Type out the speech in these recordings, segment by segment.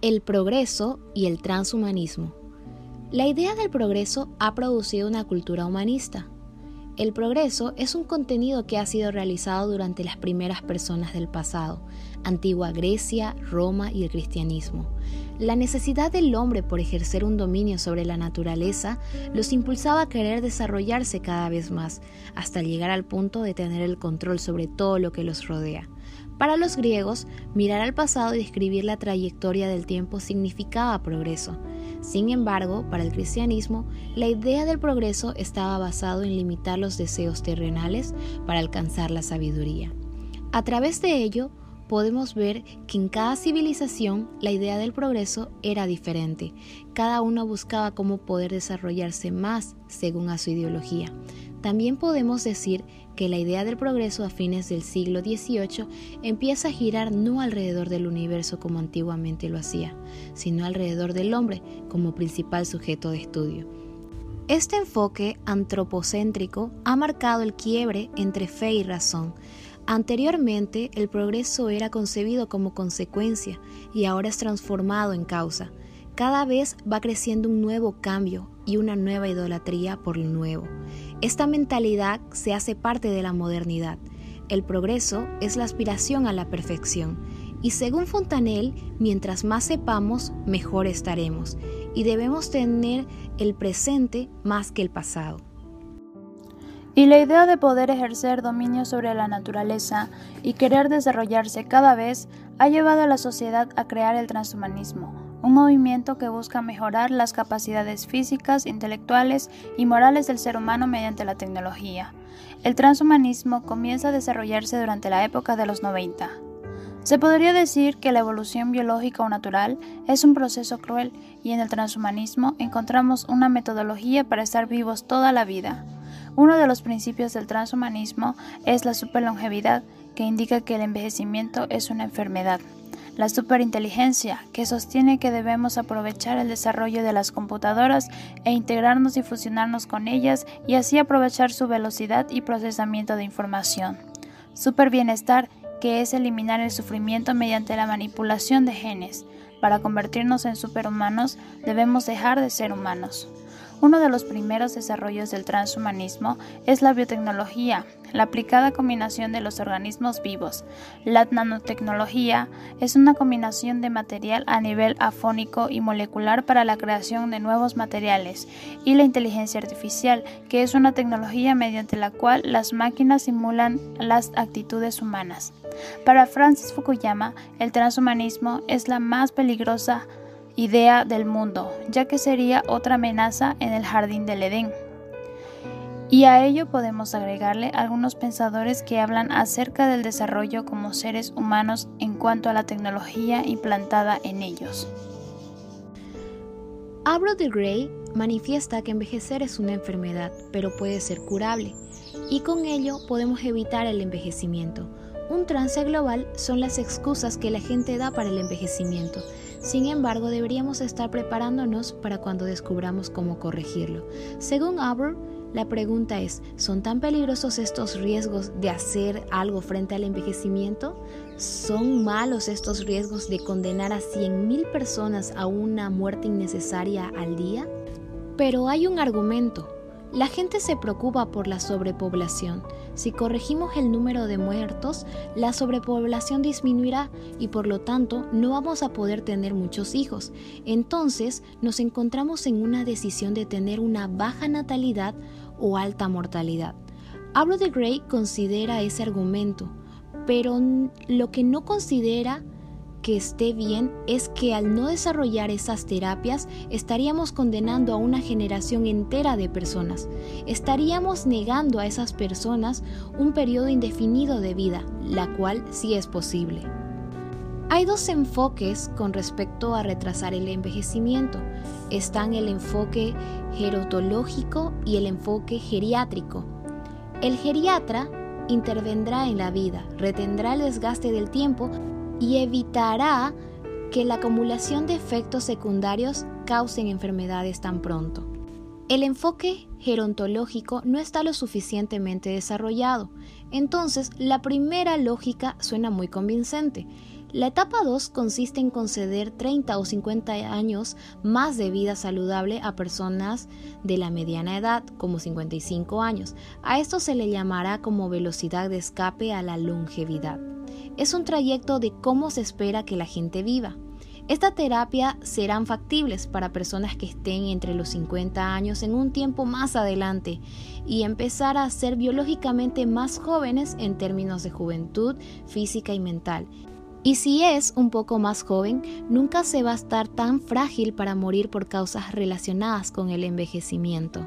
El progreso y el transhumanismo. La idea del progreso ha producido una cultura humanista. El progreso es un contenido que ha sido realizado durante las primeras personas del pasado, antigua Grecia, Roma y el cristianismo. La necesidad del hombre por ejercer un dominio sobre la naturaleza los impulsaba a querer desarrollarse cada vez más, hasta llegar al punto de tener el control sobre todo lo que los rodea. Para los griegos, mirar al pasado y describir la trayectoria del tiempo significaba progreso. Sin embargo, para el cristianismo, la idea del progreso estaba basado en limitar los deseos terrenales para alcanzar la sabiduría. A través de ello, podemos ver que en cada civilización la idea del progreso era diferente. Cada uno buscaba cómo poder desarrollarse más según a su ideología. También podemos decir que la idea del progreso a fines del siglo XVIII empieza a girar no alrededor del universo como antiguamente lo hacía, sino alrededor del hombre como principal sujeto de estudio. Este enfoque antropocéntrico ha marcado el quiebre entre fe y razón. Anteriormente el progreso era concebido como consecuencia y ahora es transformado en causa. Cada vez va creciendo un nuevo cambio y una nueva idolatría por lo nuevo. Esta mentalidad se hace parte de la modernidad. El progreso es la aspiración a la perfección. Y según Fontanel, mientras más sepamos, mejor estaremos. Y debemos tener el presente más que el pasado. Y la idea de poder ejercer dominio sobre la naturaleza y querer desarrollarse cada vez ha llevado a la sociedad a crear el transhumanismo, un movimiento que busca mejorar las capacidades físicas, intelectuales y morales del ser humano mediante la tecnología. El transhumanismo comienza a desarrollarse durante la época de los 90. Se podría decir que la evolución biológica o natural es un proceso cruel y en el transhumanismo encontramos una metodología para estar vivos toda la vida. Uno de los principios del transhumanismo es la superlongevidad, que indica que el envejecimiento es una enfermedad la superinteligencia, que sostiene que debemos aprovechar el desarrollo de las computadoras e integrarnos y fusionarnos con ellas y así aprovechar su velocidad y procesamiento de información. Superbienestar, que es eliminar el sufrimiento mediante la manipulación de genes. Para convertirnos en superhumanos debemos dejar de ser humanos. Uno de los primeros desarrollos del transhumanismo es la biotecnología, la aplicada combinación de los organismos vivos. La nanotecnología es una combinación de material a nivel afónico y molecular para la creación de nuevos materiales, y la inteligencia artificial, que es una tecnología mediante la cual las máquinas simulan las actitudes humanas. Para Francis Fukuyama, el transhumanismo es la más peligrosa idea del mundo, ya que sería otra amenaza en el jardín del Edén. Y a ello podemos agregarle algunos pensadores que hablan acerca del desarrollo como seres humanos en cuanto a la tecnología implantada en ellos. Abro de Grey manifiesta que envejecer es una enfermedad, pero puede ser curable, y con ello podemos evitar el envejecimiento. Un trance global son las excusas que la gente da para el envejecimiento. Sin embargo, deberíamos estar preparándonos para cuando descubramos cómo corregirlo. Según Aber, la pregunta es, ¿son tan peligrosos estos riesgos de hacer algo frente al envejecimiento? ¿Son malos estos riesgos de condenar a 100.000 personas a una muerte innecesaria al día? Pero hay un argumento. La gente se preocupa por la sobrepoblación. Si corregimos el número de muertos, la sobrepoblación disminuirá y por lo tanto no vamos a poder tener muchos hijos. Entonces nos encontramos en una decisión de tener una baja natalidad o alta mortalidad. Hablo de Gray considera ese argumento, pero lo que no considera que esté bien es que al no desarrollar esas terapias estaríamos condenando a una generación entera de personas. Estaríamos negando a esas personas un periodo indefinido de vida, la cual sí es posible. Hay dos enfoques con respecto a retrasar el envejecimiento. Están el enfoque gerontológico y el enfoque geriátrico. El geriatra intervendrá en la vida, retendrá el desgaste del tiempo y evitará que la acumulación de efectos secundarios causen enfermedades tan pronto. El enfoque gerontológico no está lo suficientemente desarrollado, entonces la primera lógica suena muy convincente. La etapa 2 consiste en conceder 30 o 50 años más de vida saludable a personas de la mediana edad, como 55 años. A esto se le llamará como velocidad de escape a la longevidad. Es un trayecto de cómo se espera que la gente viva. Esta terapia serán factibles para personas que estén entre los 50 años en un tiempo más adelante y empezar a ser biológicamente más jóvenes en términos de juventud física y mental y si es un poco más joven, nunca se va a estar tan frágil para morir por causas relacionadas con el envejecimiento.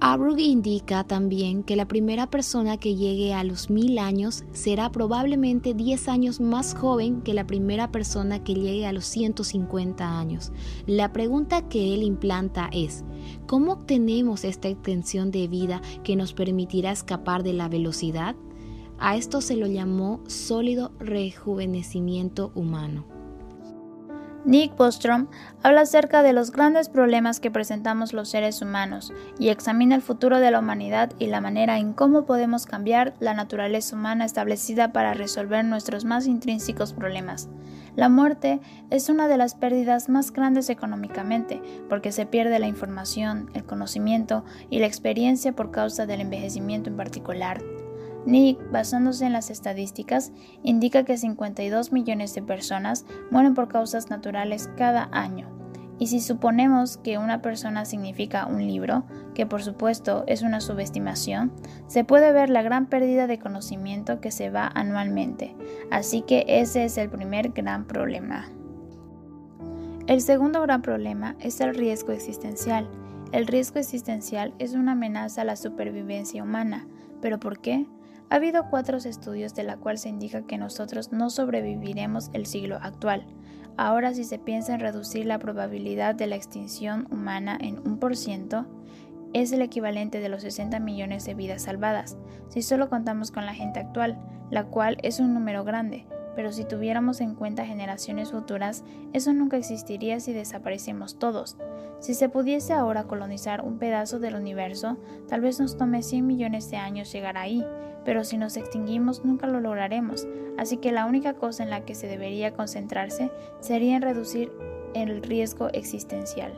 Abrug indica también que la primera persona que llegue a los mil años será probablemente 10 años más joven que la primera persona que llegue a los 150 años. La pregunta que él implanta es, ¿cómo obtenemos esta extensión de vida que nos permitirá escapar de la velocidad? A esto se lo llamó sólido rejuvenecimiento humano. Nick Bostrom habla acerca de los grandes problemas que presentamos los seres humanos y examina el futuro de la humanidad y la manera en cómo podemos cambiar la naturaleza humana establecida para resolver nuestros más intrínsecos problemas. La muerte es una de las pérdidas más grandes económicamente porque se pierde la información, el conocimiento y la experiencia por causa del envejecimiento en particular. Nick, basándose en las estadísticas, indica que 52 millones de personas mueren por causas naturales cada año. Y si suponemos que una persona significa un libro, que por supuesto es una subestimación, se puede ver la gran pérdida de conocimiento que se va anualmente. Así que ese es el primer gran problema. El segundo gran problema es el riesgo existencial. El riesgo existencial es una amenaza a la supervivencia humana. ¿Pero por qué? Ha habido cuatro estudios de la cual se indica que nosotros no sobreviviremos el siglo actual. Ahora si se piensa en reducir la probabilidad de la extinción humana en un por ciento, es el equivalente de los 60 millones de vidas salvadas, si solo contamos con la gente actual, la cual es un número grande, pero si tuviéramos en cuenta generaciones futuras, eso nunca existiría si desaparecemos todos. Si se pudiese ahora colonizar un pedazo del universo, tal vez nos tome 100 millones de años llegar ahí, pero si nos extinguimos nunca lo lograremos, así que la única cosa en la que se debería concentrarse sería en reducir el riesgo existencial.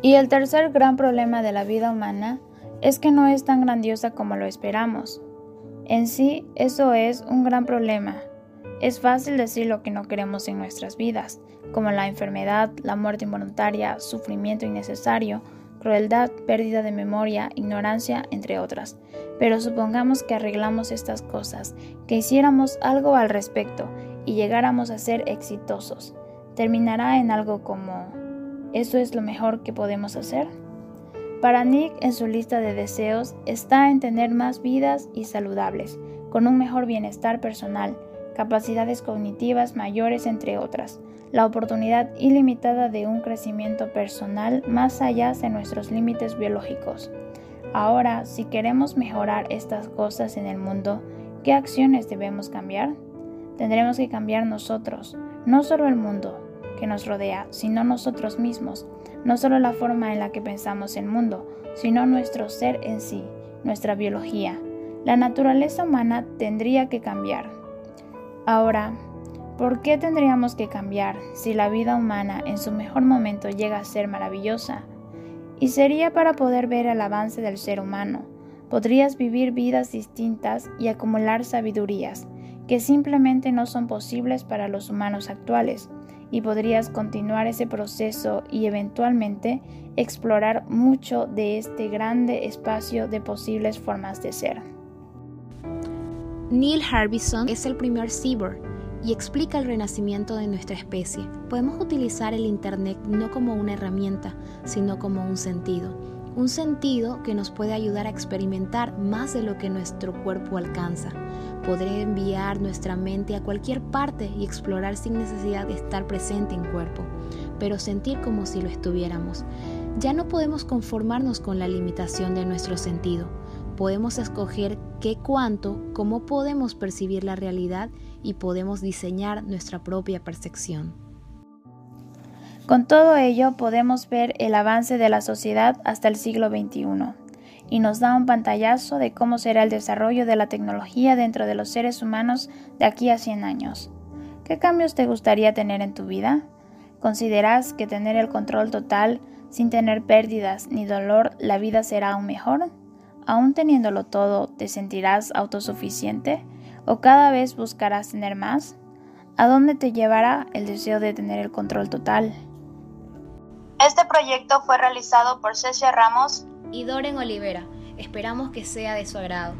Y el tercer gran problema de la vida humana es que no es tan grandiosa como lo esperamos. En sí, eso es un gran problema. Es fácil decir lo que no queremos en nuestras vidas, como la enfermedad, la muerte involuntaria, sufrimiento innecesario, crueldad, pérdida de memoria, ignorancia, entre otras. Pero supongamos que arreglamos estas cosas, que hiciéramos algo al respecto y llegáramos a ser exitosos. ¿Terminará en algo como ¿eso es lo mejor que podemos hacer? Para Nick en su lista de deseos está en tener más vidas y saludables, con un mejor bienestar personal, capacidades cognitivas mayores entre otras, la oportunidad ilimitada de un crecimiento personal más allá de nuestros límites biológicos. Ahora, si queremos mejorar estas cosas en el mundo, ¿qué acciones debemos cambiar? Tendremos que cambiar nosotros, no solo el mundo que nos rodea, sino nosotros mismos no solo la forma en la que pensamos el mundo, sino nuestro ser en sí, nuestra biología. La naturaleza humana tendría que cambiar. Ahora, ¿por qué tendríamos que cambiar si la vida humana en su mejor momento llega a ser maravillosa? Y sería para poder ver el avance del ser humano. Podrías vivir vidas distintas y acumular sabidurías que simplemente no son posibles para los humanos actuales y podrías continuar ese proceso y eventualmente explorar mucho de este grande espacio de posibles formas de ser. Neil Harbison es el primer cyborg y explica el renacimiento de nuestra especie. Podemos utilizar el Internet no como una herramienta, sino como un sentido. Un sentido que nos puede ayudar a experimentar más de lo que nuestro cuerpo alcanza Poder enviar nuestra mente a cualquier parte y explorar sin necesidad de estar presente en cuerpo, pero sentir como si lo estuviéramos. Ya no podemos conformarnos con la limitación de nuestro sentido. Podemos escoger qué cuánto, cómo podemos percibir la realidad y podemos diseñar nuestra propia percepción. Con todo ello podemos ver el avance de la sociedad hasta el siglo XXI y nos da un pantallazo de cómo será el desarrollo de la tecnología dentro de los seres humanos de aquí a 100 años. ¿Qué cambios te gustaría tener en tu vida? ¿Consideras que tener el control total sin tener pérdidas ni dolor la vida será aún mejor? ¿Aún teniéndolo todo, te sentirás autosuficiente o cada vez buscarás tener más? ¿A dónde te llevará el deseo de tener el control total? Este proyecto fue realizado por Cecia Ramos y Doren Olivera. Esperamos que sea de su agrado.